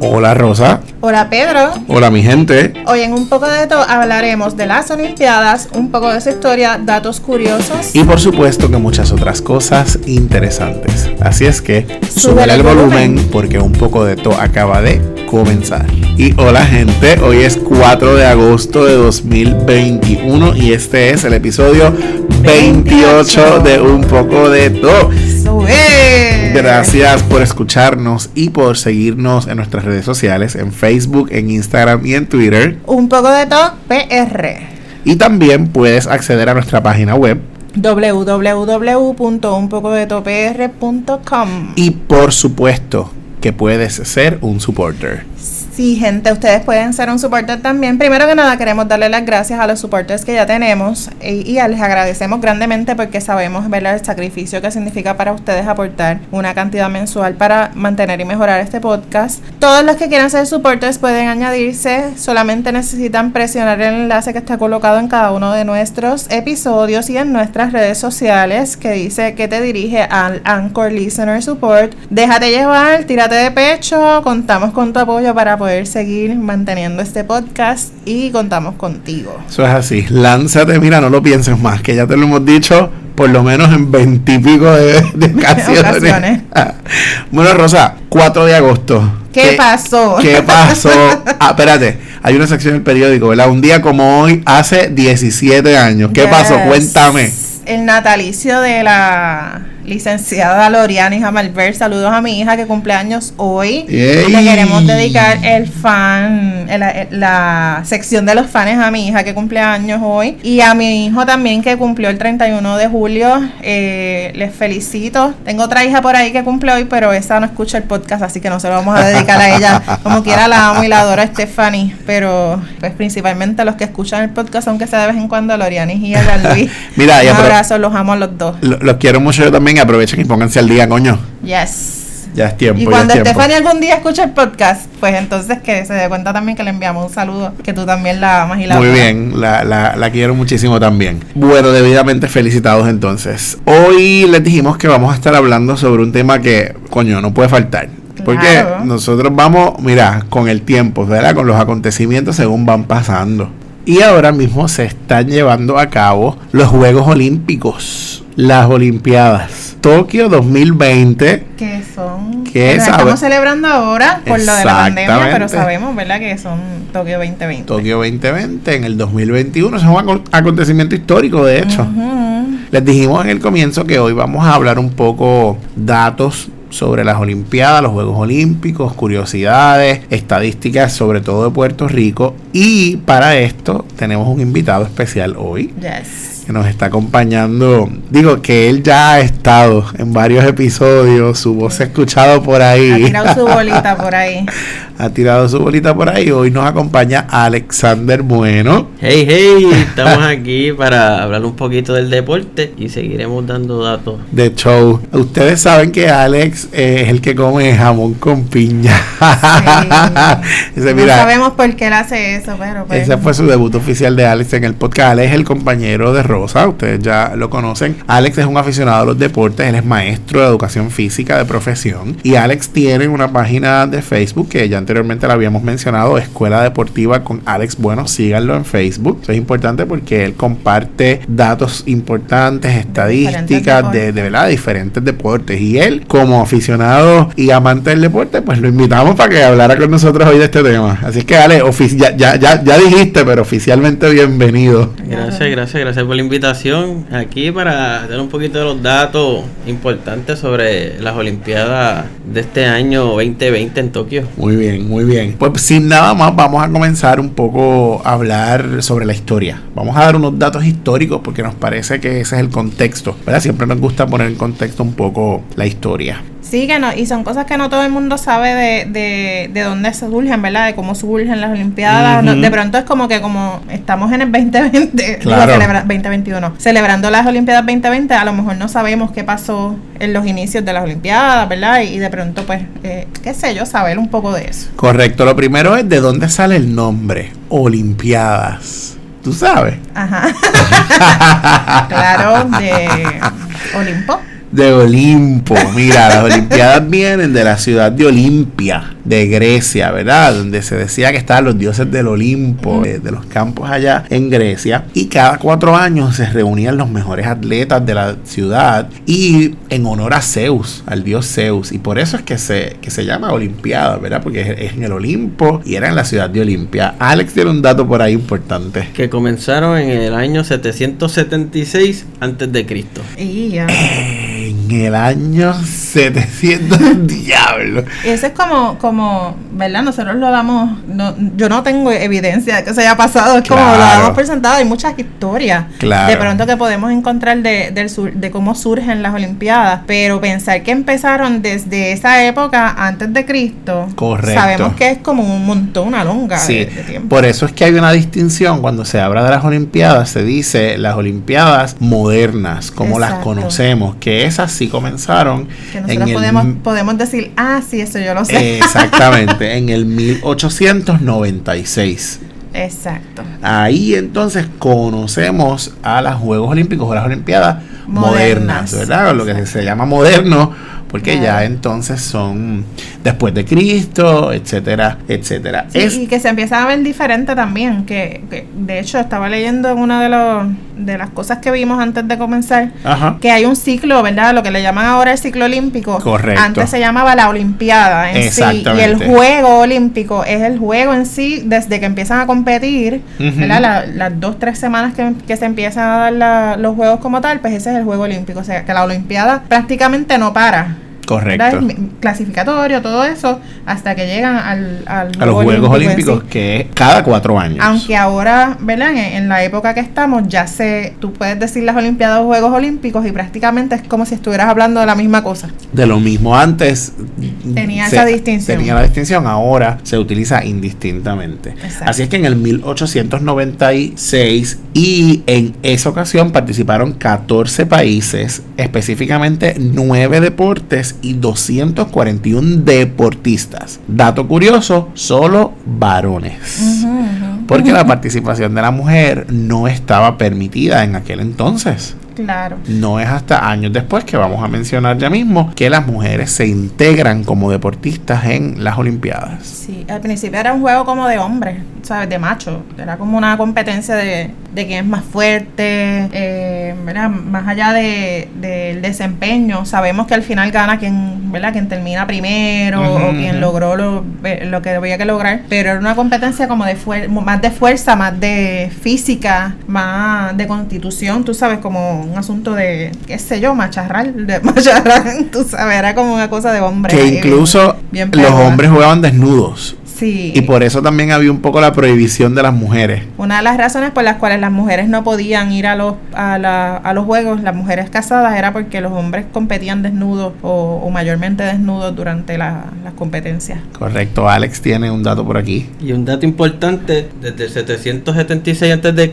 Hola Rosa. Hola Pedro. Hola mi gente. Hoy en un poco de todo hablaremos de las Olimpiadas, un poco de su historia, datos curiosos. Y por supuesto que muchas otras cosas interesantes. Así es que sube el volumen, porque un poco de todo acaba de comenzar. Y hola gente, hoy es 4 de agosto de 2021 y este es el episodio 28 de un poco de todo. Gracias por escucharnos y por seguirnos en nuestras redes sociales, en Facebook, en Instagram y en Twitter. Un poco de todo PR. Y también puedes acceder a nuestra página web www.unpocodetopr.com y por supuesto que puedes ser un supporter. Sí, gente, ustedes pueden ser un supporter también. Primero que nada, queremos darle las gracias a los supporters que ya tenemos y, les agradecemos grandemente porque sabemos ver el sacrificio que significa para ustedes aportar una cantidad mensual para mantener y mejorar este podcast. Todos los que quieran ser supporters pueden añadirse, solamente necesitan presionar el enlace que está colocado en cada uno de nuestros episodios y en nuestras redes sociales que dice que te dirige al Anchor Listener Support. Déjate llevar, tírate de pecho, contamos con tu apoyo para seguir manteniendo este podcast y contamos contigo. Eso es así. Lánzate, mira, no lo pienses más, que ya te lo hemos dicho por lo menos en veintipico de, de ocasiones. bueno, Rosa, 4 de agosto. ¿Qué, pasó? ¿Qué pasó? Ah, espérate, hay una sección del periódico, ¿verdad? Un día como hoy, hace 17 años. ¿Qué pasó? Cuéntame. El natalicio de la licenciada Loriana hija Malver, saludos a mi hija que cumple años hoy. Le queremos dedicar el fan, la sección de los fans a mi hija que cumple años hoy. Y a mi hijo también que cumplió el 31 de julio. Eh, les felicito. Tengo otra hija por ahí que cumple hoy, pero esa no escucha el podcast, así que no se lo vamos a dedicar a ella. Como quiera la amo y la adoro a Stephanie. Pero pues principalmente los que escuchan el podcast, aunque sea de vez en cuando, Loriana y a Luis. Mira, Un abrazo, los amo a los dos. Los quiero mucho yo también aprovechen y pónganse al día, coño. Yes. Ya es tiempo. Y cuando Estefania algún día escuche el podcast, pues entonces que se dé cuenta también que le enviamos un saludo, que tú también la amas y la Muy bien, la, la, la, quiero muchísimo también. Bueno, debidamente felicitados entonces. Hoy les dijimos que vamos a estar hablando sobre un tema que, coño, no puede faltar. Porque nosotros vamos, mira, con el tiempo, ¿verdad? Con los acontecimientos según van pasando. Y ahora mismo se están llevando a cabo los Juegos Olímpicos, las Olimpiadas. Tokio 2020. Que son. Que estamos celebrando ahora por lo de la pandemia, pero sabemos, ¿verdad?, que son Tokio 2020. Tokio 2020 en el 2021. Es un acontecimiento histórico, de hecho. Les dijimos en el comienzo que hoy vamos a hablar un poco datos sobre las Olimpiadas, los Juegos Olímpicos, curiosidades, estadísticas sobre todo de Puerto Rico. Y para esto tenemos un invitado especial hoy. Que nos está acompañando. Digo que él ya ha estado en varios episodios, su voz se ha escuchado por ahí. Ha tirado su bolita por ahí. ha tirado su bolita por ahí. Hoy nos acompaña Alexander Bueno. Hey, hey, estamos aquí para hablar un poquito del deporte y seguiremos dando datos. De show. Ustedes saben que Alex es el que come jamón con piña. no sabemos por qué él hace eso, pero... Pues. Ese fue su debut oficial de Alex en el podcast. Alex es el compañero de Rosa, ustedes ya lo conocen. Alex es un aficionado a los deportes, él es maestro de educación física de profesión y Alex tiene una página de Facebook que ya anteriormente la habíamos mencionado, Escuela Deportiva con Alex Bueno, síganlo en Facebook. Eso es importante porque él comparte datos importantes, estadísticas de, de, verdad, diferentes deportes. Y él, como aficionado y amante del deporte, pues lo invitamos para que hablara con nosotros hoy de este tema. Así que, Ale, ya, ya, ya, ya dijiste, pero oficialmente bienvenido. Gracias, gracias, gracias por la invitación aquí para dar un poquito de los datos importantes sobre las Olimpiadas de este año 2020 en Tokio. Muy bien muy bien. Pues sin nada más, vamos a comenzar un poco a hablar sobre la historia. Vamos a dar unos datos históricos porque nos parece que ese es el contexto. ¿verdad? Siempre nos gusta poner en contexto un poco la historia. Sí, que no, y son cosas que no todo el mundo sabe de, de, de dónde se surgen, ¿verdad? De cómo surgen las Olimpiadas. de pronto es como que como estamos en el 2020, claro. 2021, celebrando las Olimpiadas 2020, a lo mejor no sabemos qué pasó en los inicios de las Olimpiadas, ¿verdad? Y, de pronto, pues, eh, qué sé yo, saber un poco de eso. Correcto, lo primero es de dónde sale el nombre, Olimpiadas. ¿Tú sabes? Ajá. claro, de Olimpo de Olimpo. Mira, las Olimpiadas vienen de la ciudad de Olimpia, de Grecia, ¿verdad? Donde se decía que estaban los dioses del Olimpo, de, de los campos allá en Grecia. Y cada cuatro años se reunían los mejores atletas de la ciudad y en honor a Zeus, al dios Zeus. Y por eso es que se, que se llama Olimpiada, ¿verdad? Porque es, es en el Olimpo y era en la ciudad de Olimpia. Alex tiene un dato por ahí importante. Que comenzaron en el año 776 antes de Cristo. Y ya. En el año 700, diablo. Y eso es como, como, ¿verdad? Nosotros lo damos, no, yo no tengo evidencia de que se haya pasado, es como lo Claro. damos por sentado, hay muchas historias Claro. de pronto que podemos encontrar de, del sur, de cómo surgen las Olimpiadas, pero pensar que empezaron desde esa época antes de Cristo, Correcto. sabemos que es como un montón, una longa Sí, de, de tiempo. por eso es que hay una distinción cuando se habla de las Olimpiadas, se dice las Olimpiadas modernas, como las conocemos, que esas sí comenzaron Que en nosotros el podemos, podemos decir, ah, sí, eso yo lo sé. Exactamente, en el 1896. Exacto. Ahí entonces conocemos a los Juegos Olímpicos o las Olimpiadas modernas, Modernas. ¿verdad? Lo que se llama moderno, porque ya entonces son después de Cristo, etcétera, etcétera. Sí, Es- y que se empieza a ver diferente también, que, que de hecho estaba leyendo en una de, los, de las cosas que vimos antes de comenzar, Ajá. que hay un ciclo, ¿verdad? Lo que le llaman ahora el ciclo olímpico. Correcto. Antes se llamaba la Olimpiada en sí. Y el juego olímpico es el juego en sí desde que empiezan a competir. ¿verdad? La- las dos, tres semanas que, que se empiezan a dar la- los juegos como tal, pues ese es el juego olímpico. O sea, que la Olimpiada prácticamente no para. Correcto. Clasificatorio, todo eso, hasta que llegan al, al A los Juegos Olímpicos, sí. que es cada cuatro años. Aunque ahora, ¿verdad? En, en la época que estamos, ya sé, tú puedes decir las Olimpiadas o Juegos Olímpicos y prácticamente es como si estuvieras hablando de la misma cosa. De lo mismo antes. Tenía esa distinción. Tenía la distinción, ahora se utiliza indistintamente. Exacto. Así es que en el 1896 y en esa ocasión participaron 14 países, específicamente 9 deportes y 241 deportistas. Dato curioso, solo varones. Porque la participación de la mujer no estaba permitida en aquel entonces. Claro. No es hasta años después que vamos a mencionar ya mismo que las mujeres se integran como deportistas en las Olimpiadas. Sí, al principio era un juego como de hombres, ¿sabes? De macho. Era como una competencia de, de quién es más fuerte, eh, ¿verdad? Más allá de, del desempeño. Sabemos que al final gana quien, ¿verdad? Quien termina primero o quien logró lo, eh, lo que había que lograr. Pero era una competencia como de fuer- más de fuerza, más de física, más de constitución, tú sabes, como un asunto de, qué sé yo, macharral, de tú sabes, era como una cosa de hombre. Que incluso bien los hombres jugaban desnudos. Sí. Y por eso también había un poco la prohibición de las mujeres. Una de las razones por las cuales las mujeres no podían ir a los, a, la- a los juegos, las mujeres casadas, era porque los hombres competían desnudos o, o mayormente desnudos durante la- las competencias. Correcto, Alex tiene un dato por aquí. Y un dato importante, desde el 776 a.C.,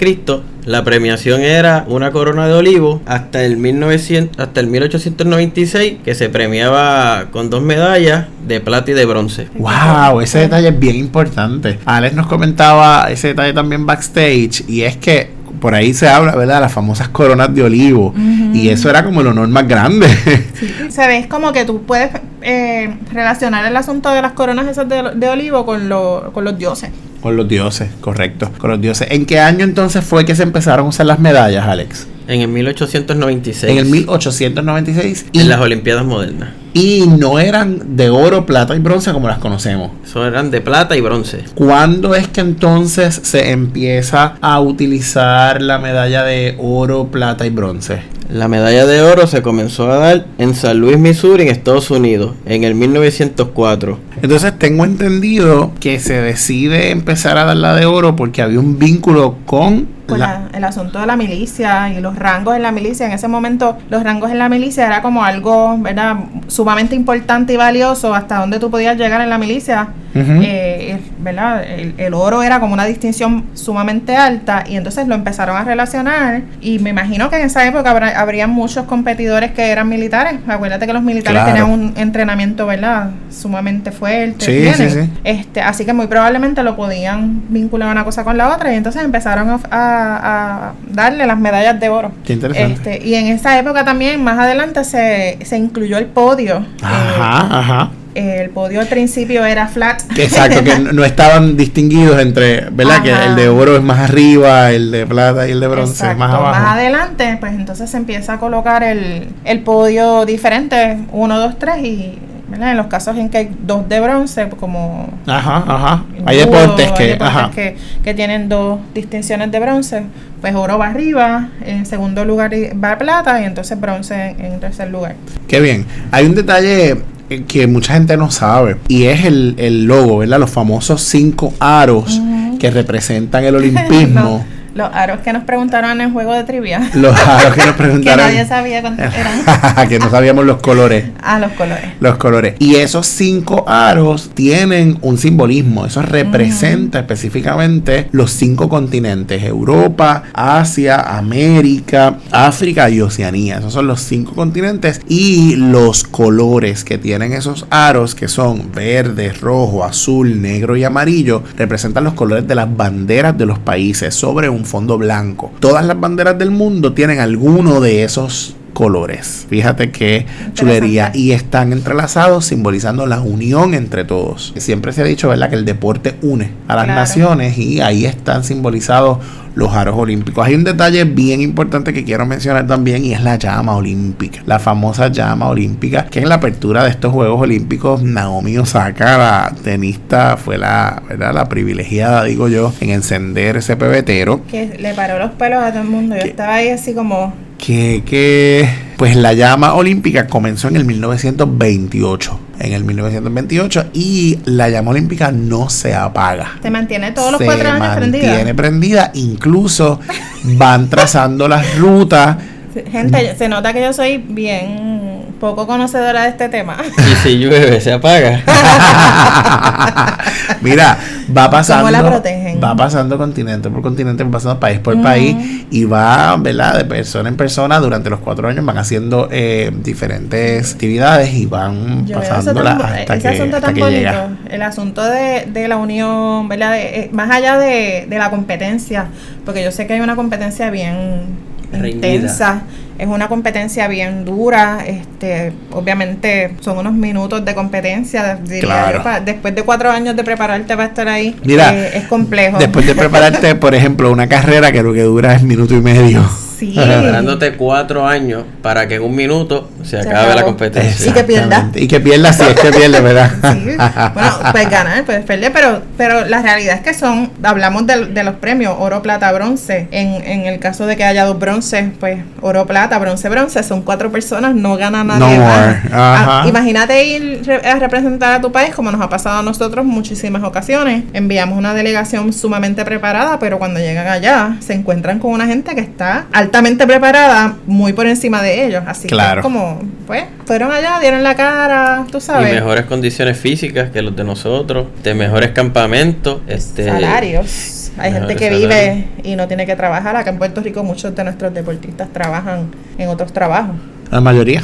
la premiación era una corona de olivo hasta el 1900, hasta el 1896, que se premiaba con dos medallas de plata y de bronce. Wow, ese detalle es bien importante. Alex nos comentaba ese detalle también backstage y es que por ahí se habla, ¿verdad? de Las famosas coronas de olivo. Y eso era como el honor más grande. Se ve como que tú puedes eh, relacionar el asunto de las coronas esas de, de olivo con, lo- con los dioses. Con los dioses, correcto. Con los dioses. ¿En qué año entonces fue que se empezaron a usar las medallas, Alex? En el 1896. En el 1896. Y, en las Olimpiadas modernas. y no eran de oro, plata y bronce como las conocemos. Eso eran de plata y bronce. ¿Cuándo es que entonces se empieza a utilizar la medalla de oro, plata y bronce? La medalla de oro se comenzó a dar en San Luis, Missouri, en Estados Unidos, en el 1904. Entonces tengo entendido que se decide empezar a dar la de oro porque había un vínculo con Con la... la- el asunto de la milicia y los rangos en la milicia. En ese momento, los rangos en la milicia era como algo, ¿verdad? Sumamente importante y valioso hasta donde tú podías llegar en la milicia. Eh, ¿verdad? El, el oro era como una distinción sumamente alta y entonces lo empezaron a relacionar y me imagino que en esa época habrá, habrían muchos competidores que eran militares. Acuérdate que los militares Claro. tenían un entrenamiento, ¿verdad? Sumamente fuerte. Sí, tienen. sí, sí. Este, así que muy probablemente lo podían vincular una cosa con la otra y entonces empezaron a, a, a darle las medallas de oro. Qué interesante. Este, y en esa época también, más adelante, se, se incluyó el podio. Ajá, Eh, ajá. el podio al principio era flat. Exacto, que no estaban distinguidos entre, ¿verdad? Que el de oro es más arriba, el de plata y el de bronce Exacto. más abajo. adelante, pues entonces se empieza a colocar el, el podio diferente, 1, 2, 3 y ¿verdad? en los casos en que hay dos de bronce, como Ajá, ajá. en Hay judo, deportes hay que, deportes ajá. que, que tienen dos distinciones de bronce, pues oro va arriba, en segundo lugar va plata y entonces bronce en, en tercer lugar. Qué bien. Hay un detalle que mucha gente no sabe y es el, el logo, ¿verdad? Los famosos cinco aros Ujú. que representan el olimpismo. Los aros que nos preguntaron en el juego de trivia, Los aros que nos que preguntaron. nadie sabía cuántos eran. que no sabíamos los colores. Ah, los colores. Los colores. Y esos cinco aros tienen un simbolismo. Eso representa específicamente los cinco continentes. Europa, Asia, América, África y Oceanía. Esos son los cinco continentes. Y los colores que tienen esos aros, que son verde, rojo, azul, negro y amarillo, representan los colores de las banderas de los países sobre un fondo blanco. Todas las banderas del mundo tienen alguno de esos colores. Fíjate qué chulería. Y están entrelazados simbolizando la unión entre todos. Siempre se ha dicho, ¿verdad?, que el deporte une a las Claro. naciones y ahí están simbolizados los aros olímpicos. Hay un detalle bien importante que quiero mencionar también y es la llama olímpica. La famosa llama olímpica que en la apertura de estos Juegos Olímpicos Naomi Osaka, la tenista, fue la, ¿verdad? la privilegiada, digo yo, en encender ese pebetero. Que le paró los pelos a todo el mundo. Yo estaba ahí así como... que, que pues la llama olímpica comenzó en el 1928 en el 1928 y la llama olímpica no se apaga Se mantiene todos los se cuatro años mantiene prendida. prendida incluso van trazando las rutas Gente, se nota que yo soy bien poco conocedora de este tema. Y si llueve, se apaga. Mira, va pasando, ¿Cómo la protegen? va pasando continente por continente, va pasando país por país y va, ¿verdad? De persona en persona durante los cuatro años van haciendo eh, diferentes actividades y van tan- hasta ese que, asunto hasta tan que bonito. llega. El asunto de, de la unión, ¿verdad? De- eh, más allá de, de la competencia, porque yo sé que hay una competencia bien Reñida. intensa, es una competencia bien dura, este, obviamente son unos minutos de competencia, diría Claro. yo, pa- después de cuatro años de prepararte para estar ahí, Mira, eh, es complejo. Después de prepararte, por ejemplo, una carrera que lo que dura es minuto y medio. Sí. Preparándote cuatro años para que en un minuto se, acabe la competencia. Y que pierda. Exactamente. Y que pierda si es que pierde, ¿verdad? Sí, bueno, puedes ganar, puedes perder, pero, pero la realidad es que son, hablamos de, de los premios, oro, plata, bronce. En, en el caso de que haya dos bronces, pues oro, plata, bronce, bronce, son cuatro personas, no gana nadie No más. Ah, imagínate ir a representar a tu país, como nos ha pasado a nosotros muchísimas ocasiones. Enviamos una delegación sumamente preparada, pero cuando llegan allá, se encuentran con una gente que está altamente preparada, muy por encima de ellos. Así que Claro. es como, pues, fueron allá, dieron la cara, tú Y sabes. mejores condiciones físicas que los de nosotros, de mejores campamentos, este salarios. Hay gente que salarios. vive y no tiene que trabajar. Acá en Puerto Rico muchos de nuestros deportistas trabajan en otros trabajos. La mayoría.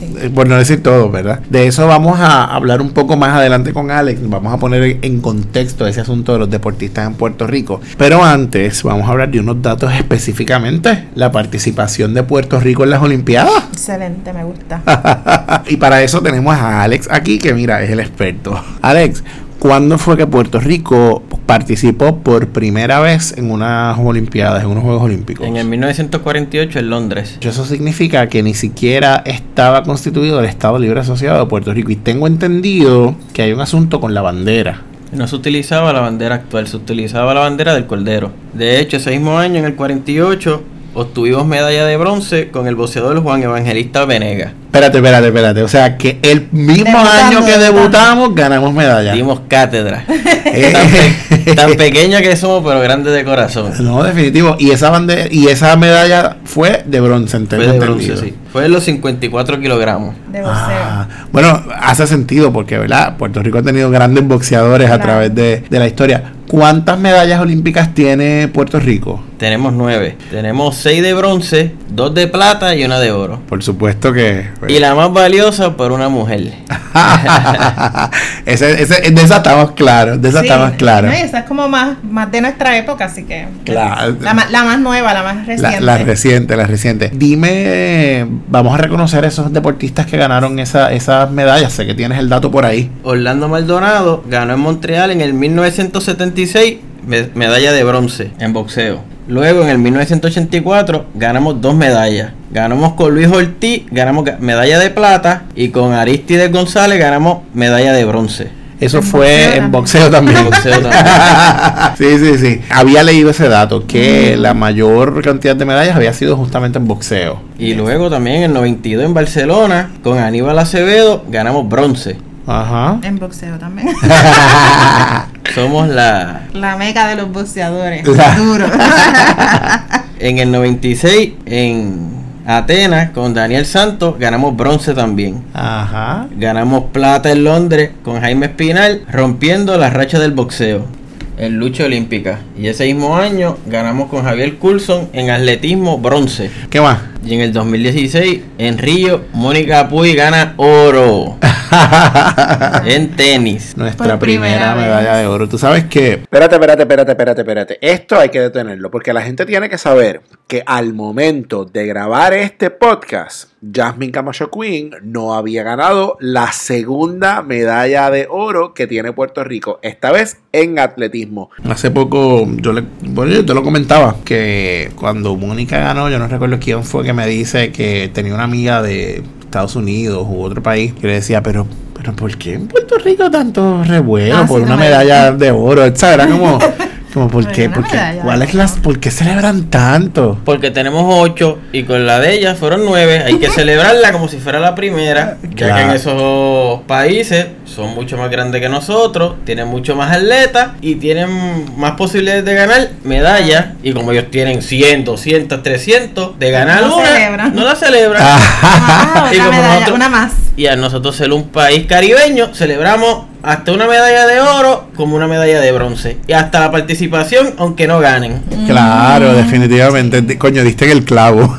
Sí. Eh, Por no decir todo, ¿verdad? De eso vamos a hablar un poco más adelante con Alex. Vamos a poner en contexto ese asunto de los deportistas en Puerto Rico. Pero antes, vamos a hablar de unos datos específicamente. La participación de Puerto Rico en las Olimpiadas. Excelente, me gusta. y para eso tenemos a Alex aquí, que mira, es el experto. Alex, ¿cuándo fue que Puerto Rico participó por primera vez en unas Olimpiadas, en unos Juegos Olímpicos? En el 1948 en Londres. Eso significa que ni siquiera estaba constituido el Estado Libre Asociado de Puerto Rico. Y tengo entendido que hay un asunto con la bandera. No se utilizaba la bandera actual, se utilizaba la bandera del Cordero. De hecho, ese mismo año, en el 48, obtuvimos medalla de bronce con el boxeador Juan Evangelista Venega. Espérate, espérate, espérate. O sea, que el mismo año que debutamos, ganamos medalla. Dimos cátedra. Eh. tan, pe- tan pequeña que somos, pero grande de corazón. No, definitivo. Y esa bandera, y esa medalla fue de bronce, Fue tengo de bronce, sí. Fue en los 54 kilogramos. De boxeo. Ah, bueno, hace sentido porque, ¿verdad? Puerto Rico ha tenido grandes boxeadores a través de, de la historia. ¿Cuántas medallas olímpicas tiene Puerto Rico? Tenemos nueve. Tenemos seis de bronce, dos de plata y una de oro. Por supuesto que Y la más valiosa por una mujer. ese, ese, de esa estamos claros, de esa Sí, estamos claros. no, esa es como más, más de nuestra época, así que. Claro. La, más nueva, la más reciente. La, la reciente, la reciente. Dime, vamos a reconocer esos deportistas que ganaron esa, esas medallas. Sé que tienes el dato por ahí. Orlando Maldonado ganó en Montreal en el 1976 me- medalla de bronce en boxeo. Luego en el 1984 ganamos dos medallas. Ganamos con Luis Ortiz, ganamos ga- medalla de plata y con Aristides González ganamos medalla de bronce. Eso En fue boxeo en boxeo también. En boxeo también. sí, sí, sí. Había leído ese dato, que la mayor cantidad de medallas había sido justamente en boxeo. Y luego también en el 92 en Barcelona con Aníbal Acevedo ganamos bronce. Ajá. En boxeo también. Somos la... la meca de los boxeadores. La- Duro. En el 96 en Atenas con Daniel Santos ganamos bronce también. Ajá. Ganamos plata en Londres con Jaime Espinal, rompiendo la racha del boxeo en lucha olímpica. Y ese mismo año ganamos con Javier Coulson en atletismo bronce. ¿Qué más? Y en el 2016 en Río, Mónica Puy gana oro en tenis. Nuestra Por primera, primera medalla de oro. Tú sabes que. Espérate, espérate, espérate, espérate, espérate. Esto hay que detenerlo porque la gente tiene que saber que al momento de grabar este podcast, Jasmine Camacho Queen no había ganado la segunda medalla de oro que tiene Puerto Rico, esta vez en atletismo. Hace poco yo le, bueno, yo te lo comentaba que cuando Mónica ganó, yo no recuerdo quién fue que me dice que tenía una amiga de Estados Unidos u otro país que le decía, pero pero ¿por qué en Puerto Rico tanto revuelo Ah, por sí, una no me medalla de oro? O sea, era como, como ¿por qué? ¿Por qué? medalla de ¿Cuál es las, ¿Por qué celebran tanto? Porque tenemos ocho y con la de ellas fueron nueve. Hay que celebrarla como si fuera la primera. Ya que en esos países son mucho más grandes que nosotros, tienen mucho más atletas y tienen más posibilidades de ganar medallas. Y como ellos tienen 100, 200, 300 de ganar No una, celebran. no la celebran. Ah, Y otra como medalla, nosotros- una más. Y a nosotros ser un país caribeño, celebramos hasta una medalla de oro como una medalla de bronce. Y hasta la participación, aunque no ganen. Claro, definitivamente. Di- Coño, diste en el clavo.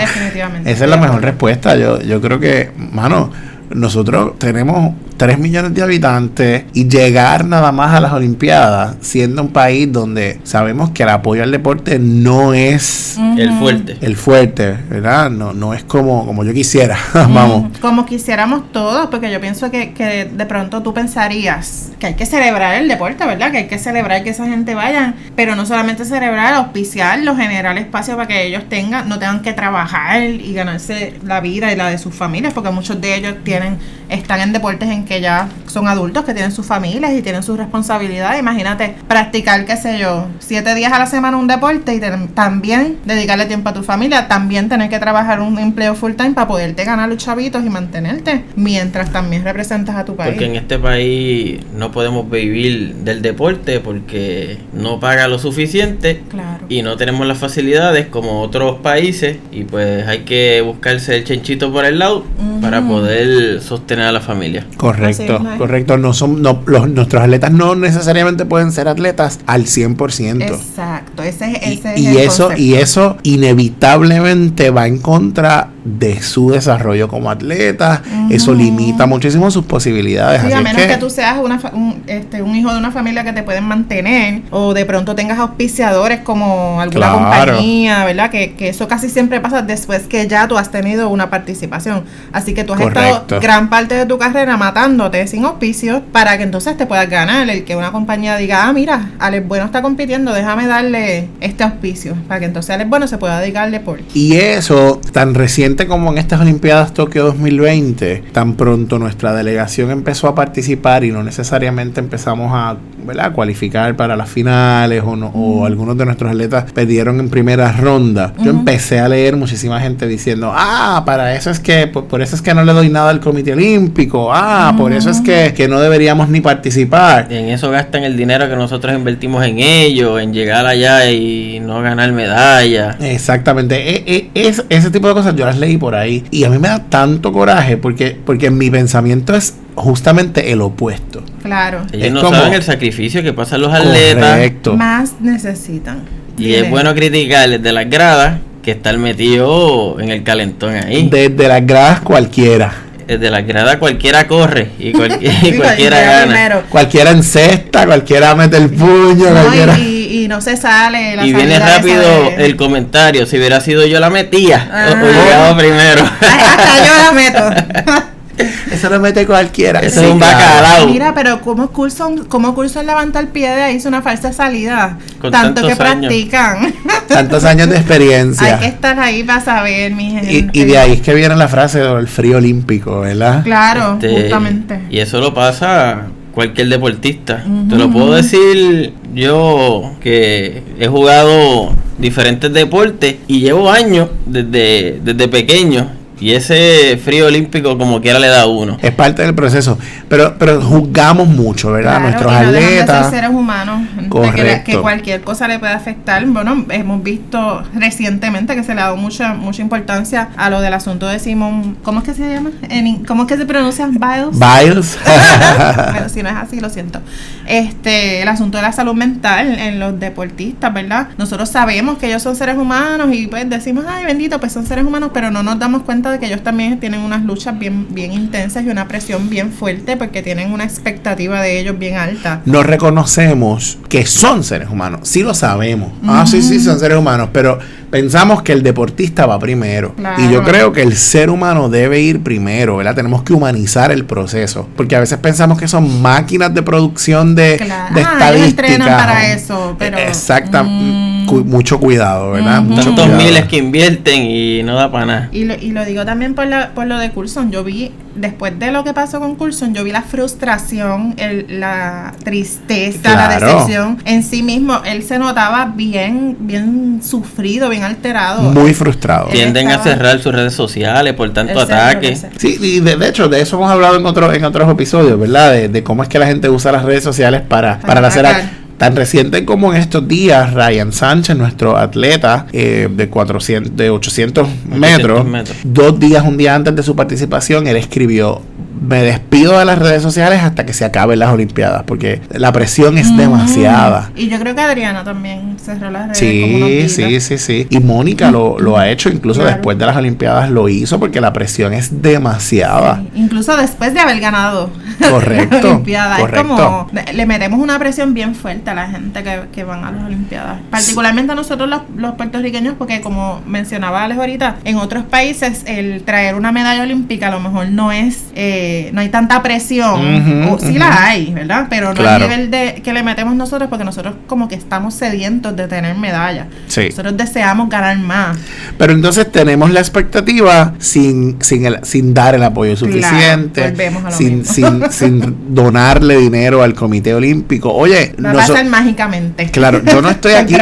Definitivamente. Esa es la mejor respuesta. Yo, yo creo que, mano, nosotros tenemos 3 millones de habitantes y llegar nada más a las Olimpiadas, siendo un país donde sabemos que el apoyo al deporte no es El fuerte. el fuerte, ¿verdad? No, no es como, como yo quisiera. Vamos. Como quisiéramos todos, porque yo pienso que, que de pronto tú pensarías que hay que celebrar el deporte, ¿verdad? Que hay que celebrar que esa gente vaya, pero no solamente celebrar, auspiciarlos, generar espacio para que ellos tengan, no tengan que trabajar y ganarse la vida y la de sus familias, porque muchos de ellos tienen, están en deportes en que ya son adultos, que tienen sus familias y tienen sus responsabilidades. Imagínate practicar, qué sé yo, siete días a la semana un deporte y también dedicarle tiempo a tu familia, también tener que trabajar un empleo full time para poderte ganar los chavitos y mantenerte, mientras también representas a tu país. Porque en este país no podemos vivir del deporte porque no paga lo suficiente Claro. y no tenemos las facilidades como otros países y pues hay que buscarse el chenchito por el lado. Para poder sostener a la familia. Correcto, correcto. No son, no, los, nuestros atletas no necesariamente pueden ser atletas al 100%. Exacto, ese, Y, ese es y el eso concepto. y eso inevitablemente va en contra de su desarrollo como atleta eso limita muchísimo sus posibilidades Sí, así a es menos que, que, tú seas una fa- un, este, un hijo de una familia que te pueden mantener o de pronto tengas auspiciadores como alguna Claro. compañía, ¿verdad? Que, que eso casi siempre pasa después que ya tú has tenido una participación. Así que tú has Correcto. estado gran parte de tu carrera matándote sin auspicios para que entonces te puedas ganar. El que una compañía diga, ah, mira, Alex Bueno está compitiendo, déjame darle este auspicio para que entonces Alex Bueno se pueda dedicar al deporte. y eso tan reciente como en estas Olimpiadas Tokio 2020 tan pronto nuestra delegación empezó a participar y no necesariamente empezamos a ¿verdad? cualificar para las finales o, no, o algunos de nuestros atletas perdieron en primera ronda. Yo empecé a leer muchísima gente diciendo ah para eso es que por, por eso es que no le doy nada al Comité Olímpico. Ah por eso es que, que no deberíamos ni participar En eso gastan el dinero que nosotros invertimos en ello, en llegar allá y no ganar medalla. Exactamente, E- e- es, ese tipo de cosas yo las leí por ahí y a mí me da tanto coraje porque, porque mi pensamiento es justamente el opuesto. Claro. Ellos Es no como- saben el sacrificio que pasan los atletas. Correcto. Más necesitan. Y Dile. es bueno criticarles de las gradas que estar metido en el calentón ahí. Desde las gradas cualquiera. Desde las gradas cualquiera corre y, cual- y cualquiera gana. primero. Cualquiera encesta, cualquiera mete el puño, No, cualquiera. y, y no se sale. la Y viene rápido de- el comentario. Si hubiera sido yo la metía o- o, llegaba primero. Hasta yo la meto. Eso lo mete cualquiera. Eso Sí, es un bacalao. Mira, pero ¿cómo Coulson, cómo Coulson levanta el pie de ahí? Es una falsa salida. Con Tanto que años. practican. Tantos años de Hay experiencia. que estar ahí para saber, mi gente. Y, y de ahí es que viene la frase del frío olímpico, ¿verdad? Claro, Este, justamente. Y eso lo pasa cualquier deportista. Te lo puedo decir yo que he jugado diferentes deportes y llevo años desde, desde pequeño. Y ese frío olímpico como quiera le da a uno. Es parte del proceso. Pero, pero juzgamos mucho, ¿verdad? Claro, Nuestros y no dejan de ser atletas. seres humanos, de que, la- Correcto. que cualquier cosa le puede afectar. Bueno, hemos visto recientemente que se le ha dado mucha mucha importancia a lo del asunto de Simón. ¿Cómo es que se llama? En ¿Cómo es que se pronuncia? Biles. Biles. Pero si no es así, lo siento. Este, el asunto de la salud mental en los deportistas, ¿verdad? Nosotros sabemos que ellos son seres humanos y pues decimos, ay, bendito, pues son seres humanos, pero no nos damos cuenta de que ellos también tienen unas luchas bien, bien intensas y una presión bien fuerte porque tienen una expectativa de ellos bien alta. no reconocemos que son seres humanos. Sí lo sabemos. Ah, sí, sí, son seres humanos. Pero pensamos que el deportista va primero. Claro. Y yo creo que el ser humano debe ir primero, ¿verdad? Tenemos que humanizar el proceso. Porque a veces pensamos que son máquinas de producción de, Claro. de Ah, ellos estadística. entrenan para eso, pero- Exacta. Mm. Cu- mucho cuidado, ¿verdad? Mucho Tantos cuidado. miles que invierten y no da para nada. Y lo, y lo digo también por, la, por lo de Coulson. Yo vi, después de lo que pasó con Coulson, yo vi la frustración, el, la tristeza, la decepción en sí mismo. Él se notaba bien, bien sufrido, bien alterado. Muy frustrado. Él Tienden a cerrar sus redes sociales por tanto ataque. Sí, y de, de hecho, de eso hemos hablado en, otro, en otros episodios, ¿verdad? De, de cómo es que la gente usa las redes sociales para, Para para hacer... Tan reciente como en estos días, Ryan Sánchez, nuestro atleta eh, de 400, de 800 metros, metros. dos días, un día antes de su participación, él escribió, me despido de las redes sociales hasta que se acaben las Olimpiadas, porque la presión es demasiada. Y yo creo que Adriana también cerró las redes Sí, sí, sí, sí. Y Mónica lo, lo ha hecho, incluso Claro. después de las Olimpiadas lo hizo, porque la presión es demasiada. Sí, Incluso después de haber ganado Correcto, la Olimpiada. Es correcto. como, le metemos una presión bien fuerte a la gente que, que van a las Olimpiadas. Particularmente a nosotros los, los puertorriqueños, porque como mencionaba Alex ahorita, en otros países el traer una medalla olímpica a lo mejor no es, eh, no hay tanta presión. O sí la hay, ¿verdad? Pero no Claro. nivel de que le metemos nosotros, porque nosotros como que estamos sedientos de tener medallas. Sí. Nosotros deseamos ganar más. Pero entonces tenemos la expectativa sin, sin, el- sin dar el apoyo Claro, suficiente, volvemos a lo sin, mismo. sin, sin donarle dinero al Comité Olímpico. Oye, Va a pasar mágicamente. claro, yo no estoy aquí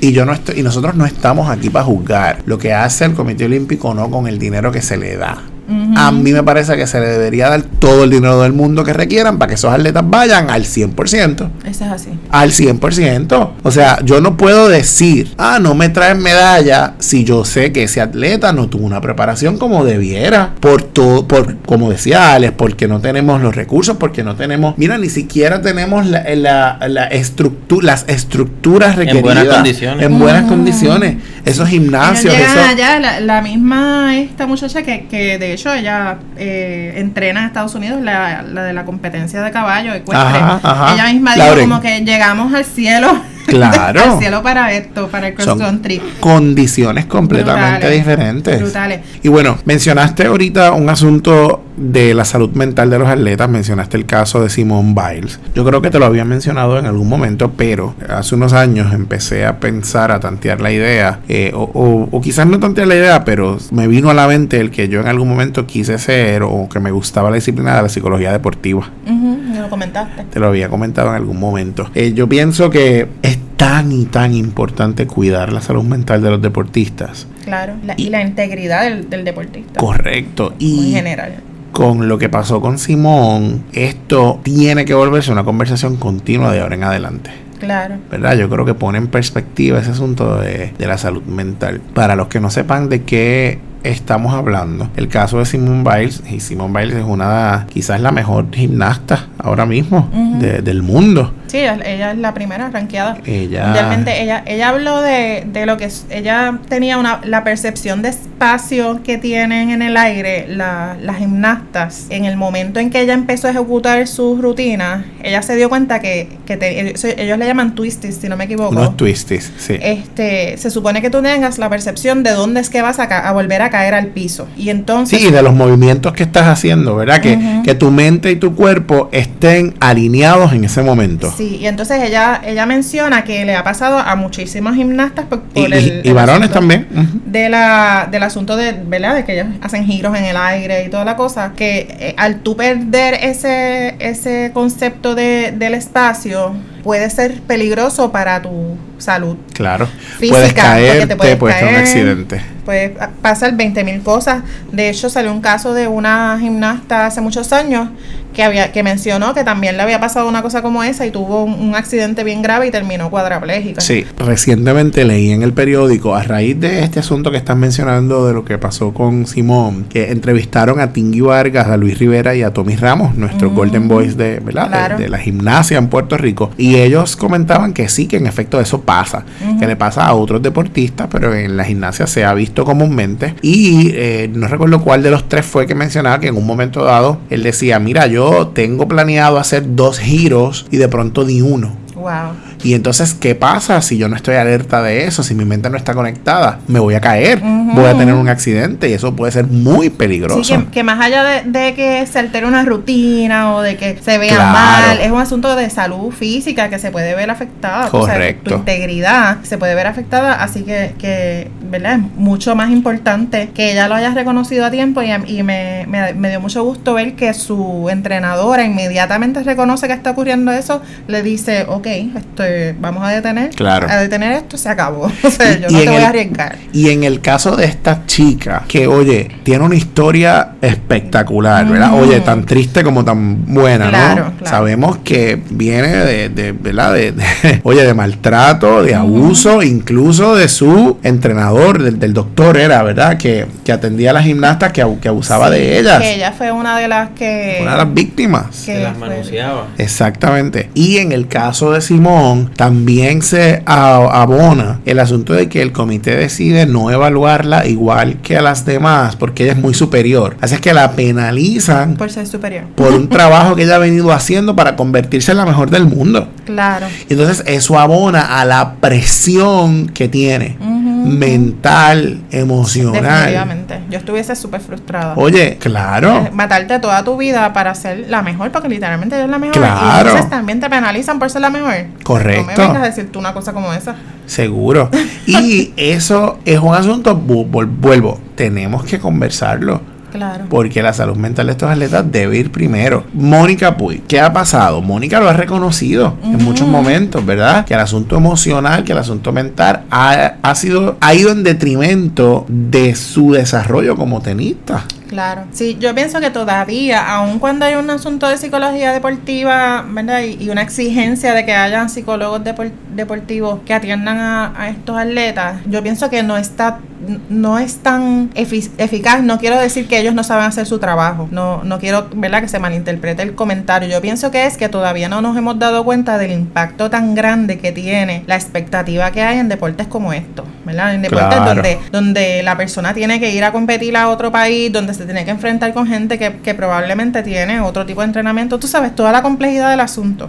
y yo no estoy y nosotros no estamos aquí para juzgar lo que hace el Comité Olímpico no con el dinero que se le da. A mí me parece que se le debería dar todo el dinero del mundo que requieran para que esos atletas vayan al 100%. Eso es así. Al 100%. O sea, yo no puedo decir, ah, no me traen medalla si yo sé que ese atleta no tuvo una preparación como debiera. Por todo, por, como decía Alex, porque no tenemos los recursos, porque no tenemos, mira, ni siquiera tenemos la, la, la estructu- las estructuras En requeridas. buenas condiciones. En buenas condiciones. Esos gimnasios, llegan esos- allá, la, la misma esta muchacha que, que de hecho ella eh, entrena en Estados Unidos, la, la de la competencia de caballo ecuestre. Ajá, ajá. Ella misma dijo Lauren. como que llegamos al cielo. Claro. al cielo para esto, para el cross Son country. condiciones completamente Brutales, diferentes. Brutales. Y bueno, mencionaste ahorita un asunto de la salud mental de los atletas, mencionaste el caso de Simone Biles. Yo creo que te lo había mencionado en algún momento, pero hace unos años empecé a pensar, a tantear la idea, eh, o, o- o quizás no tantear la idea, pero me vino a la mente el que yo en algún momento quise ser o que me gustaba la disciplina de la psicología deportiva. Me lo comentaste. Te lo había comentado en algún momento. Eh, yo pienso que es tan y tan importante cuidar la salud mental de los deportistas. Claro. La- y la integridad del, del deportista. Correcto. Y general. con lo que pasó con Simón, esto tiene que volverse una conversación continua de ahora en adelante. Claro. ¿Verdad? Yo creo que pone en perspectiva ese asunto de, de la salud mental. Para los que no sepan de qué estamos hablando. El caso de Simone Biles, y Simone Biles es una, quizás la mejor gimnasta ahora mismo del mundo. Sí, ella es la primera ranqueada. Ella. Realmente ella, ella habló de, de lo que ella tenía una, la percepción de espacio que tienen en el aire las gimnastas. En el momento en que ella empezó a ejecutar sus rutinas, ella se dio cuenta que, ellos le llaman twisties, si no me equivoco. Unos twisties, sí. Este, se supone que tú tengas la percepción de dónde es que vas a, a volver a caer al piso. Y entonces. Sí, de los movimientos que estás haciendo, ¿verdad? que, que tu mente y tu cuerpo estén alineados en ese momento. Sí, y entonces ella, ella menciona que le ha pasado a muchísimos gimnastas por, y, varones también. De la, del asunto de, ¿verdad? De que ellos hacen giros en el aire y toda la cosa. Que eh, al tú perder ese, ese concepto de, del espacio, puede ser peligroso para tu salud. Claro. Física, puedes caer, te puedes, caer, un accidente. Pues pasar 20 mil cosas. De hecho, salió un caso de una gimnasta hace muchos años que había que mencionó que también le había pasado una cosa como esa y tuvo un, accidente bien grave y terminó cuadraplégica. Sí, recientemente leí en el periódico a raíz de este asunto que están mencionando de lo que pasó con Simón, que entrevistaron a Tingui Vargas, a Luis Rivera y a Tommy Ramos, nuestro Golden Boys de, ¿verdad? De, la gimnasia en Puerto Rico, y ellos comentaban que sí, que en efecto eso pasa, que le pasa a otros deportistas, pero en la gimnasia se ha visto comúnmente. Y eh, no recuerdo cuál de los tres fue que mencionaba que en un momento dado él decía, mira, yo tengo planeado hacer dos giros y de pronto di uno. Y entonces, ¿qué pasa si yo no estoy alerta de eso? Si mi mente no está conectada, me voy a caer, voy a tener un accidente y eso puede ser muy peligroso. Sí, que, más allá de, que se altere una rutina o de que se vea mal, es un asunto de salud física que se puede ver afectada. Correcto. tu integridad se puede ver afectada, así que, que, ¿verdad? Es mucho más importante que ella lo haya reconocido a tiempo y, y me, me dio mucho gusto ver que su entrenadora inmediatamente reconoce que está ocurriendo eso, le dice, ok, estoy, vamos a detener, a detener esto, se acabó. o sea, yo no te voy a arriesgar. Y en el caso de esta chica, que oye, tiene una historia espectacular, ¿verdad? Oye, tan triste como tan buena, ¿no? Sabemos que viene de, de ¿verdad? De, oye, de maltrato, de abuso, incluso de su entrenador, del, doctor era, ¿verdad? Que, que, atendía a las gimnastas que, que abusaba de ellas. Que ella fue una de las que... Una de las víctimas. Que las manoseaba. Exactamente. Y en el caso de Simón, también se abona el asunto de que el comité decide no evaluarla igual que a las demás porque ella es muy superior. Así es que la penalizan por ser superior. Por un trabajo que ella ha venido haciendo para convertirse en la mejor del mundo. Claro. Entonces eso abona a la presión que tiene mental, emocional. Definitivamente. Yo estuviese súper frustrada. Oye, claro. Eh, matarte toda tu vida para ser la mejor, porque literalmente es la mejor. Claro. Y entonces también te penalizan por ser la mejor. Correcto. No me vengas a decir tú una cosa como esa. Seguro. y eso es un asunto, vuelvo, tenemos que conversarlo porque la salud mental de estos atletas debe ir primero. Mónica Puy, ¿qué ha pasado? Mónica lo ha reconocido en muchos momentos, ¿verdad? Que el asunto emocional, que el asunto mental ha, ha, sido, ha ido en detrimento de su desarrollo como tenista. Claro, sí, yo pienso que todavía, aun cuando hay un asunto de psicología deportiva, ¿verdad? Y, una exigencia de que hayan psicólogos deportivos que atiendan a, estos atletas, yo pienso que no está no es tan eficaz. No quiero decir que ellos no saben hacer su trabajo. No, no quiero, ¿verdad? Que se malinterprete el comentario. Yo pienso que es que todavía no nos hemos dado cuenta del impacto tan grande que tiene la expectativa que hay en deportes como estos, ¿verdad? En deportes donde, donde la persona tiene que ir a competir a otro país, donde se tiene que enfrentar con gente que, que, probablemente tiene otro tipo de entrenamiento. Tú sabes, toda la complejidad del asunto.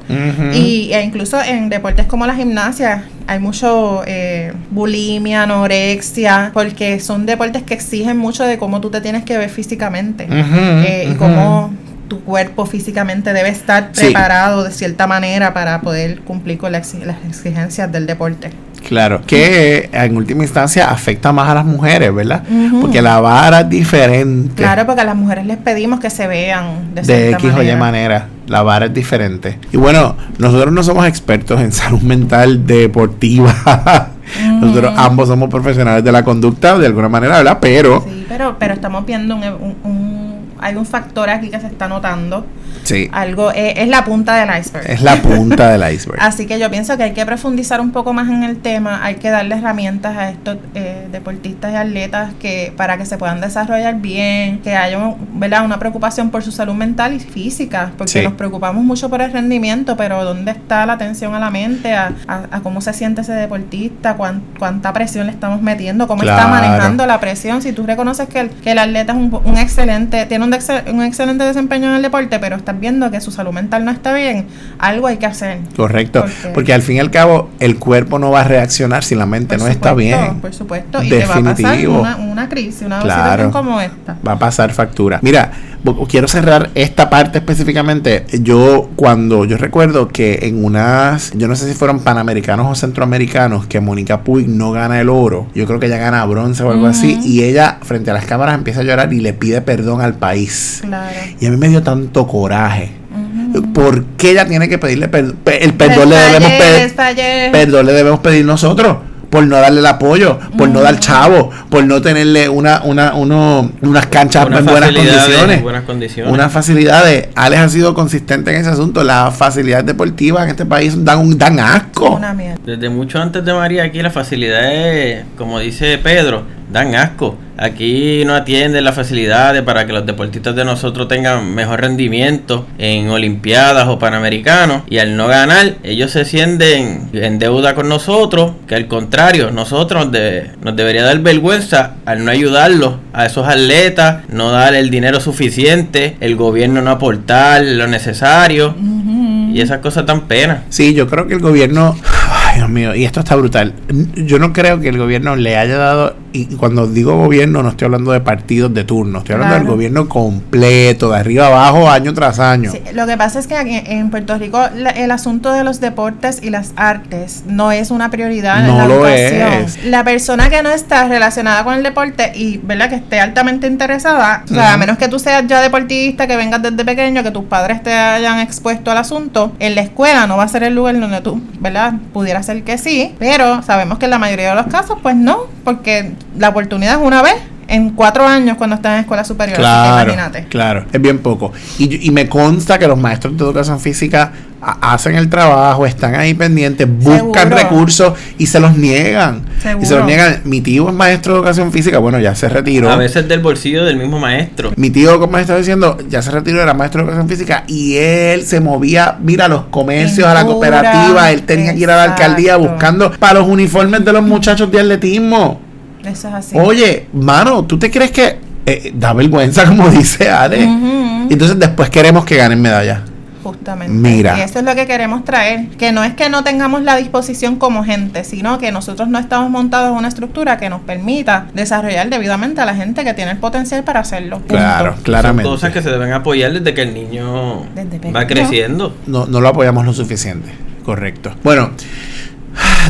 y, e incluso en deportes como la gimnasia hay mucho eh, bulimia, anorexia, porque son deportes que exigen mucho de cómo tú te tienes que ver físicamente eh, y cómo tu cuerpo físicamente debe estar preparado de cierta manera para poder cumplir con las exigencias del deporte. Claro, que en última instancia afecta más a las mujeres, ¿verdad? Porque la vara es diferente. Claro, porque a las mujeres les pedimos que se vean de, de X o Y manera. La vara es diferente. Y bueno, nosotros no somos expertos en salud mental deportiva. Nosotros ambos somos profesionales de la conducta de alguna manera, ¿verdad? Pero... Sí, pero, pero estamos viendo un hay un factor aquí que se está notando. Sí. Algo, eh, es la punta del iceberg. Es la punta del iceberg. Así que yo pienso que hay que profundizar un poco más en el tema, hay que darle herramientas a estos eh, deportistas y atletas que para que se puedan desarrollar bien, que haya ¿verdad? una preocupación por su salud mental y física, porque Sí. nos preocupamos mucho por el rendimiento, pero ¿dónde está la atención a la mente, a, a- a cómo se siente ese deportista, cuán- cuánta presión le estamos metiendo, cómo está manejando la presión? Si tú reconoces que el, que el atleta es un, un excelente, tiene un, excel- un excelente desempeño en el deporte, pero estás viendo que su salud mental no está bien, algo hay que hacer. Correcto. Porque al fin y al cabo, el cuerpo no va a reaccionar si la mente no está bien. Por supuesto, y te va a pasar Definitivo. una, una crisis, una Claro. situación como esta. va a pasar factura. Mira, quiero cerrar esta parte específicamente. Yo cuando yo recuerdo que en unas, yo no sé si fueron panamericanos o centroamericanos, que Mónica Puig no gana el oro. Yo creo que ella gana bronce o algo así. Y ella frente a las cámaras empieza a llorar y le pide perdón al país. Claro. Y a mí me dio tanto coraje. ¿Por qué ella tiene que pedirle perdón? El perdón le debemos pedir. Perdón le debemos pedir nosotros por no darle el apoyo, por no dar Mm. chavo, por no tenerle una, una, uno, unas canchas en buenas condiciones. buenas condiciones. Unas facilidades. Alex ha sido consistente en ese asunto. Las facilidades deportivas en este país dan, un, dan asco. Una. Desde mucho antes de María, aquí las facilidades, como dice Pedro, dan asco. Aquí no atienden las facilidades para que los deportistas de nosotros tengan mejor rendimiento en Olimpiadas o Panamericanos. Y al no ganar, ellos se sienten en deuda con nosotros. Que al contrario, nosotros nos, de- nos debería dar vergüenza al no ayudarlos a esos atletas, no dar el dinero suficiente, el gobierno no aportar lo necesario. Y esas cosas dan pena. Sí, yo creo que el gobierno, ay Dios mío, y esto está brutal. Yo no creo que el gobierno le haya dado, y cuando digo gobierno no estoy hablando de partidos de turno, estoy hablando del gobierno completo, de arriba abajo, año tras año. Sí, lo que pasa es que aquí en Puerto Rico la- el asunto de los deportes y las artes no es una prioridad en No la lo educación. es. La persona que no está relacionada con el deporte y verdad que esté altamente interesada, o sea, a menos que tú seas ya deportista, que vengas desde pequeño, que tus padres te hayan expuesto al asunto, en la escuela no va a ser el lugar donde tú, ¿verdad? Pudiera ser que sí, pero sabemos que en la mayoría de los casos, pues no, porque la oportunidad es una vez en cuatro años cuando estás en escuela superior. Claro, imagínate. claro, es bien poco. Y, yo- y me consta que los maestros de educación física ha- hacen el trabajo, están ahí pendientes, buscan Seguro. recursos y se los niegan. Y se los niegan. Mi tío es maestro de educación física, bueno, ya se retiró. A veces del bolsillo del mismo maestro. Mi tío, como me estaba diciendo, ya se retiró, era maestro de educación física y él se movía, mira, a los comercios, a la cooperativa, él tenía que ir a la alcaldía buscando para los uniformes de los muchachos de atletismo. Eso es así. Oye, mano, ¿tú te crees que eh, da vergüenza, como dice Ale? Entonces después queremos que ganen medalla. Justamente. Mira. Y eso es lo que queremos traer. Que no es que no tengamos la disposición como gente, sino que nosotros no estamos montados en una estructura que nos permita desarrollar debidamente a la gente que tiene el potencial para hacerlo. Punto. Claro, claramente. Son cosas que se deben apoyar desde que el niño Desde va creciendo. no, no lo apoyamos lo suficiente. Correcto. Bueno,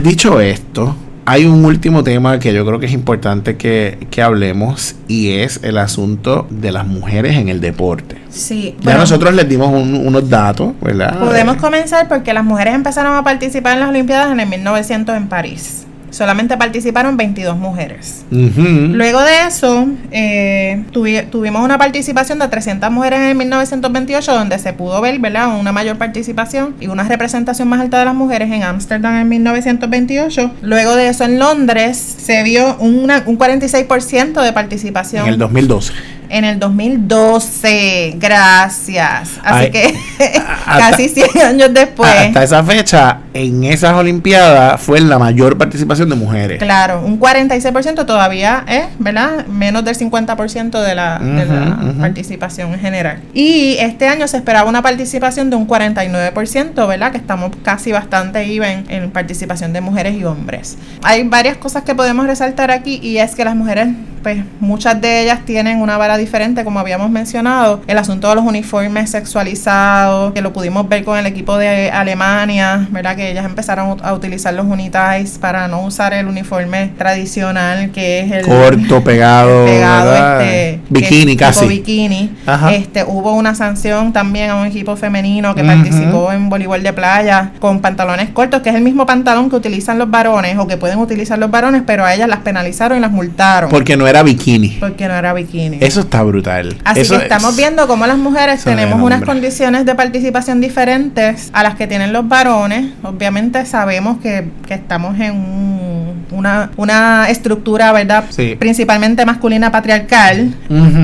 dicho esto, hay un último tema que yo creo que es importante que, que hablemos y es el asunto de las mujeres en el deporte. Sí. Ya bueno, nosotros les dimos un- unos datos, ¿verdad? Podemos comenzar porque las mujeres empezaron a participar en las Olimpiadas en el 1900 en París. Solamente participaron 22 mujeres. Luego de eso, eh, tuvi- tuvimos una participación de 300 mujeres en 1928, donde se pudo ver ¿verdad? una mayor participación y una representación más alta de las mujeres en Ámsterdam en 1928. Luego de eso, en Londres, se vio una- un 46% de participación En el 2012. En el 2012. Gracias. Así Ay, que hasta- casi 100 años después. Hasta esa fecha, en esas Olimpiadas fue la mayor participación de mujeres. Claro, un 46% todavía es, ¿verdad? Menos del 50% de la, de la participación en general. Y este año se esperaba una participación de un 49%, ¿verdad? Que estamos casi bastante even en participación de mujeres y hombres. Hay varias cosas que podemos resaltar aquí y es que las mujeres, pues muchas de ellas tienen una vara diferente, como habíamos mencionado. El asunto de los uniformes sexualizados, que lo pudimos ver con el equipo de Alemania, ¿verdad? Que ellas empezaron a utilizar los unitais para no usar el uniforme tradicional, que es el Corto, pegado, el pegado este Bikini es casi. bikini Ajá. este hubo una sanción también a un equipo femenino que Ujú. participó en voleibol de playa con pantalones cortos que es el mismo pantalón que utilizan los varones o que pueden utilizar los varones pero a ellas las penalizaron y las multaron Porque no era era bikini. Porque no era bikini. Eso está brutal. Así Eso que estamos es- viendo cómo las mujeres tenemos unas condiciones de participación diferentes a las que tienen los varones. Obviamente sabemos que, que estamos en un- una, una estructura, ¿verdad? Sí. Principalmente masculina patriarcal.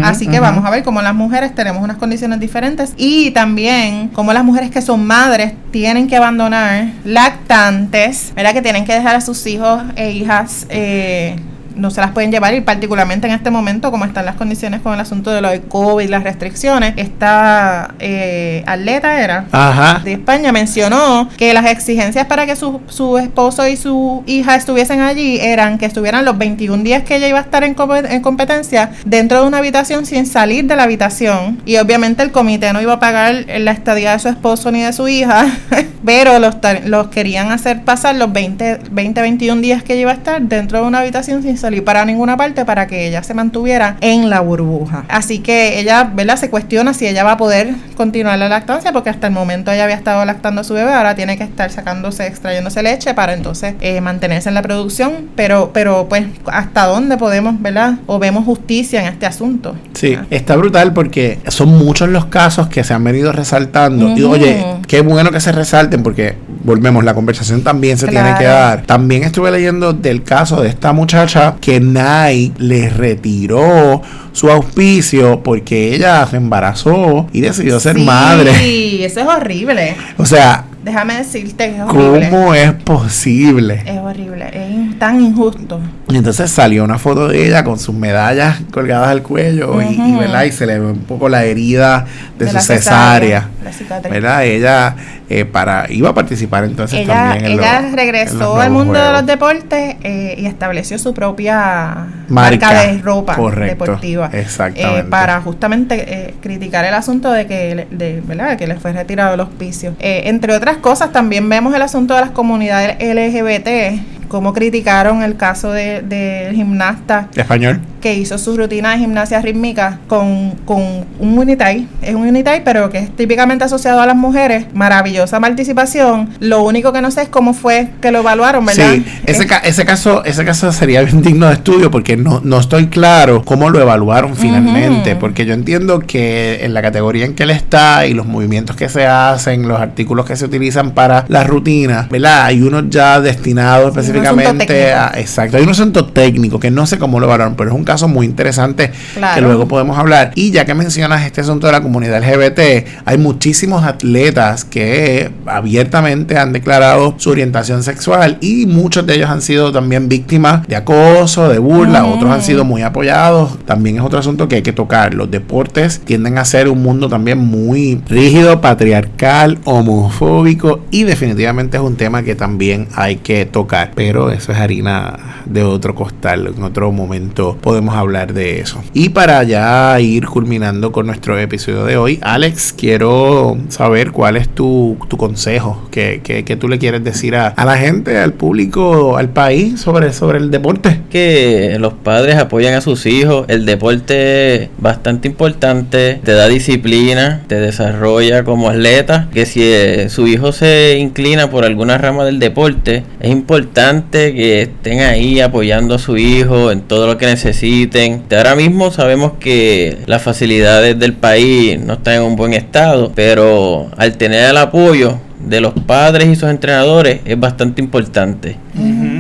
Así que vamos a ver cómo las mujeres tenemos unas condiciones diferentes y también cómo las mujeres que son madres tienen que abandonar lactantes, ¿verdad? Que tienen que dejar a sus hijos e hijas. eh, no se las pueden llevar y particularmente en este momento como están las condiciones con el asunto de lo del COVID, las restricciones, esta eh, atleta era Ajá. de España mencionó que las exigencias para que su, su esposo y su hija estuviesen allí eran que estuvieran los 21 días que ella iba a estar en, en competencia dentro de una habitación sin salir de la habitación y obviamente el comité no iba a pagar la estadía de su esposo ni de su hija pero los, los querían hacer pasar los 20, 20 21 días que ella iba a estar dentro de una habitación sin salir para ninguna parte para que ella se mantuviera en la burbuja así que ella ¿verdad? se cuestiona si ella va a poder continuar la lactancia porque hasta el momento ella había estado lactando a su bebé ahora tiene que estar sacándose extrayéndose leche para entonces eh, mantenerse en la producción pero pero pues hasta dónde podemos verdad o vemos justicia en este asunto Sí, Ah. está brutal porque son muchos los casos que se han venido resaltando. Y oye, qué bueno que se resalten porque, volvemos, la conversación también se tiene que dar. También estuve leyendo del caso de esta muchacha que Nike le retiró su auspicio porque ella se embarazó y decidió ser sí, madre. eso es horrible O sea, déjame decirte que es horrible ¿cómo es posible? es horrible es tan injusto Y entonces salió una foto de ella con sus medallas colgadas al cuello y- y, Ujú. ¿verdad? y se le ve un poco la herida de, su la cesárea. la cicatriz. ¿verdad? Ella eh, para iba a participar entonces ella, también en ella los- en regresó los al mundo de juegos. los deportes eh, y estableció su propia Marca. marca, de ropa Correcto, deportiva exactamente. eh, para justamente eh, criticar el asunto de que le- de, ¿verdad? que le fue retirado el auspicio Eh, entre otras cosas también vemos el asunto de las comunidades LGBT cómo criticaron el caso de- del gimnasta español. Que hizo su rutina de gimnasia rítmica con, con un Unitai. Es un Unitai, pero que es típicamente asociado a las mujeres. Maravillosa participación. Lo único que no sé es cómo fue que lo evaluaron, ¿verdad? Sí, ese, ca- ese caso ese caso sería bien digno de estudio porque no, no estoy claro cómo lo evaluaron finalmente, porque yo entiendo que en la categoría en que él está y los movimientos que se hacen, los artículos que se utilizan para la rutina, ¿verdad? Hay unos ya destinados específicamente a... Exacto, hay un asunto técnico que no sé cómo lo evaluaron, pero es un caso muy interesante Claro. que luego podemos hablar. Y ya que mencionas este asunto de la comunidad LGBT, hay muchísimos atletas que abiertamente han declarado su orientación sexual y muchos de ellos han sido también víctimas de acoso, de burla, Ujú. otros han sido muy apoyados. También es otro asunto que hay que tocar. Los deportes tienden a ser un mundo también muy rígido, patriarcal, homofóbico y definitivamente es un tema que también hay que tocar. Pero eso es harina de otro costal. En otro momento podemos hablar de eso. Y para ya ir culminando con nuestro episodio de hoy, Alex, quiero saber cuál es tu, tu consejo que, que, que tú le quieres decir a, a la gente, al público, al país sobre, sobre el deporte. que los padres apoyan a sus hijos. El deporte es bastante importante, te da disciplina, te desarrolla como atleta. Que si eh, su hijo se inclina por alguna rama del deporte, es importante que estén ahí apoyando a su hijo en todo lo que necesiten. Ahora mismo sabemos que las facilidades del país no están en un buen estado, pero al tener el apoyo de los padres y sus entrenadores es bastante importante.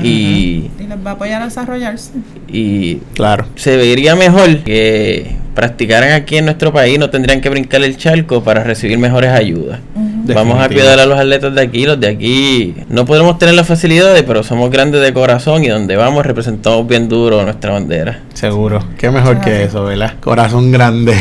Y Y les va a apoyar a desarrollarse. y Claro. se vería mejor que practicaran aquí en nuestro país, no tendrían que brincar el charco para recibir mejores ayudas. Vamos a cuidar a los atletas de aquí, los de aquí no podremos tener las facilidades, pero somos grandes de corazón y donde vamos representamos bien duro nuestra bandera. Seguro. Qué mejor que eso, ¿verdad? Corazón grande.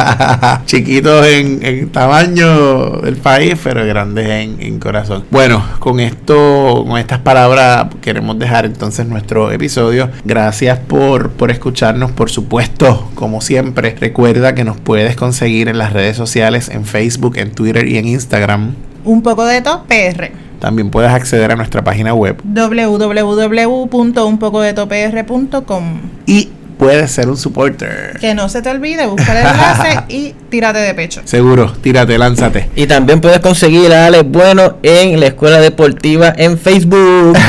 Chiquitos en, en tamaño del país, pero grandes en, en corazón. Bueno, con esto, con estas palabras, queremos dejar entonces nuestro episodio. Gracias por, por escucharnos, por supuesto, como siempre. Recuerda que nos puedes conseguir en las redes sociales, en Facebook, en Twitter y en Instagram. Un poco de todo, PR. También puedes acceder a nuestra página web www.unpocodetopr.com y puedes ser un supporter. Que no se te olvide, busca el enlace y tírate de pecho. Seguro, tírate, lánzate. Y también puedes conseguir a Alex Bueno en la Escuela Deportiva en Facebook.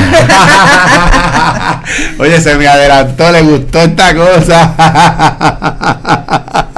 Oye, se me adelantó, le gustó esta cosa.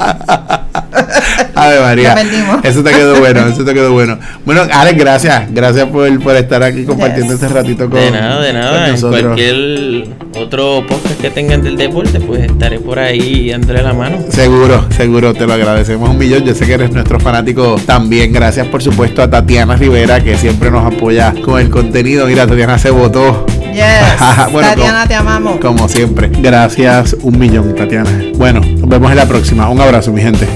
Ave María. Eso te quedó bueno, eso te quedó bueno. Bueno, Alex, gracias. Gracias por, por estar aquí compartiendo este ratito con De nada, de nada. En cualquier otro podcast que tengan del deporte, pues estaré por ahí dándole la mano. Seguro, seguro. Te lo agradecemos un millón. Yo sé que eres nuestro fanático también. Gracias, por supuesto, a Tatiana Rivera, que siempre nos apoya con el contenido. Mira, Tatiana se votó. Yes. Tatiana, te amamos. Como siempre. Gracias un millón, Tatiana. Bueno, nos vemos en la próxima. Un abrazo, mi gente.